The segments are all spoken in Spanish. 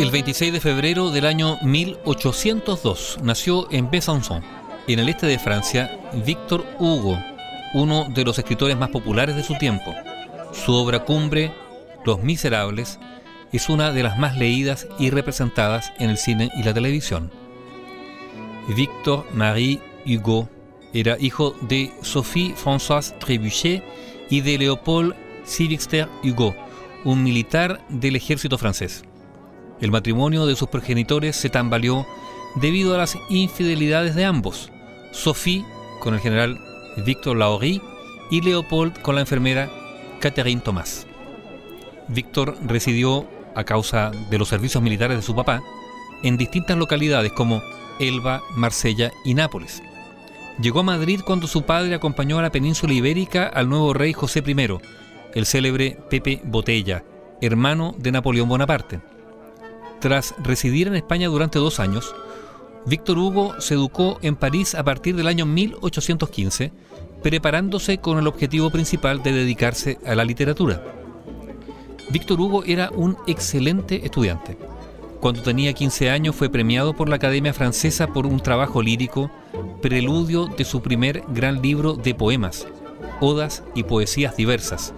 El 26 de febrero del año 1802 nació en Besançon, en el este de Francia, Víctor Hugo, uno de los escritores más populares de su tiempo. Su obra cumbre, Los Miserables, es una de las más leídas y representadas en el cine y la televisión. Victor Marie Hugo era hijo de Sophie Françoise Trébuchet y de Léopold Sylvester Hugo, un militar del ejército francés. El matrimonio de sus progenitores se tambaleó debido a las infidelidades de ambos, Sophie con el general Victor Laurie y Leopold con la enfermera Catherine Thomas. Víctor residió, a causa de los servicios militares de su papá, en distintas localidades como Elba, Marsella y Nápoles. Llegó a Madrid cuando su padre acompañó a la península ibérica al nuevo rey José I, el célebre Pepe Botella, hermano de Napoleón Bonaparte. Tras residir en España durante dos años, Víctor Hugo se educó en París a partir del año 1815, preparándose con el objetivo principal de dedicarse a la literatura. Víctor Hugo era un excelente estudiante. Cuando tenía 15 años fue premiado por la Academia Francesa por un trabajo lírico, preludio de su primer gran libro de poemas, odas y poesías diversas,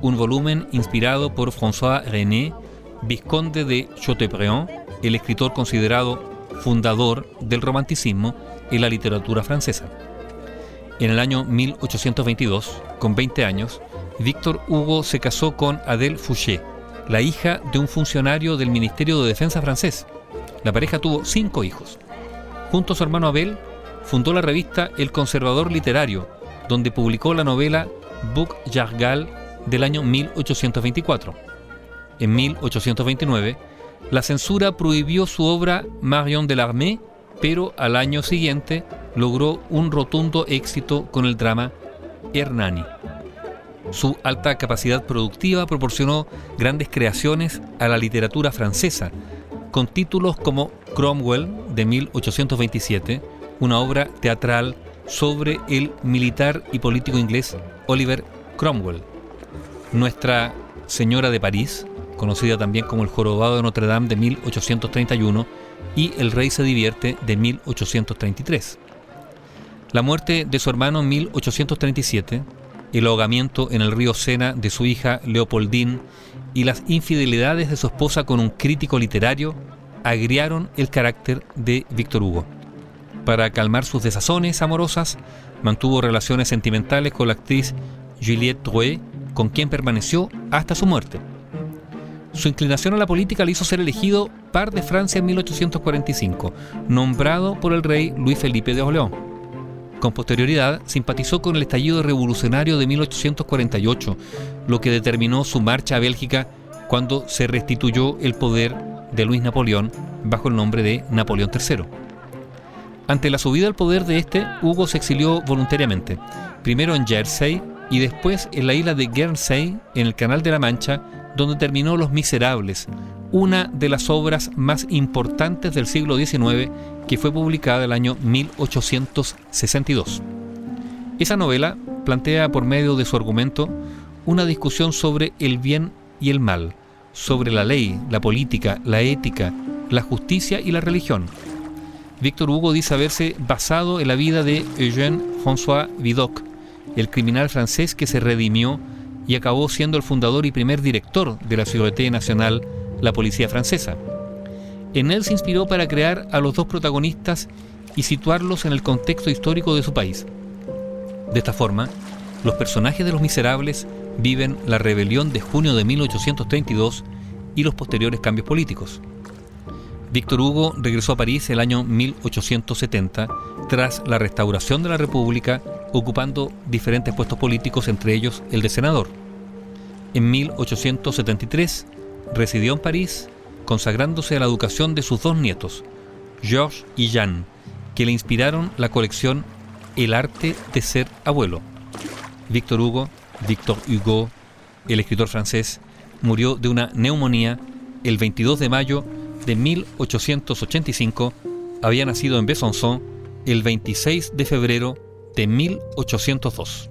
un volumen inspirado por François René, vizconde de Chateaubriand, el escritor considerado fundador del romanticismo en la literatura francesa. En el año 1822, con 20 años, Víctor Hugo se casó con Adèle Fouché, la hija de un funcionario del Ministerio de Defensa francés. La pareja tuvo cinco hijos. Junto a su hermano Abel, fundó la revista El Conservador Literario, donde publicó la novela Book Jargal del año 1824. En 1829, la censura prohibió su obra Marion de l'Armée, pero al año siguiente logró un rotundo éxito con el drama Hernani. Su alta capacidad productiva proporcionó grandes creaciones a la literatura francesa, con títulos como Cromwell de 1827, una obra teatral sobre el militar y político inglés Oliver Cromwell. Nuestra Señora de París, conocida también como El Jorobado de Notre Dame de 1831 y El Rey se divierte de 1833. La muerte de su hermano en 1837, el ahogamiento en el río Sena de su hija Leopoldine y las infidelidades de su esposa con un crítico literario agriaron el carácter de Víctor Hugo. Para calmar sus desazones amorosas, mantuvo relaciones sentimentales con la actriz Juliette Drouet, con quien permaneció hasta su muerte. Su inclinación a la política le hizo ser elegido par de Francia en 1845, nombrado por el rey Luis Felipe de Orleans. Con posterioridad, simpatizó con el estallido revolucionario de 1848, lo que determinó su marcha a Bélgica cuando se restituyó el poder de Luis Napoleón bajo el nombre de Napoleón III. Ante la subida al poder de este, Hugo se exilió voluntariamente, primero en Jersey y después en la isla de Guernsey, en el Canal de la Mancha, donde terminó Los Miserables, una de las obras más importantes del siglo XIX que fue publicada el año 1862. Esa novela plantea por medio de su argumento una discusión sobre el bien y el mal, sobre la ley, la política, la ética, la justicia y la religión. Víctor Hugo dice haberse basado en la vida de Eugène François Vidocq, el criminal francés que se redimió y acabó siendo el fundador y primer director de la Sûreté Nacional, la policía francesa. En él se inspiró para crear a los dos protagonistas y situarlos en el contexto histórico de su país. De esta forma, los personajes de Los Miserables viven la rebelión de junio de 1832 y los posteriores cambios políticos. Víctor Hugo regresó a París el año 1870 tras la restauración de la República, ocupando diferentes puestos políticos, entre ellos el de senador. En 1873 residió en París, consagrándose a la educación de sus dos nietos, Georges y Jean, que le inspiraron la colección El arte de ser abuelo. Víctor Hugo, Victor Hugo, el escritor francés, murió de una neumonía el 22 de mayo de 1885, había nacido en Besançon el 26 de febrero de 1802.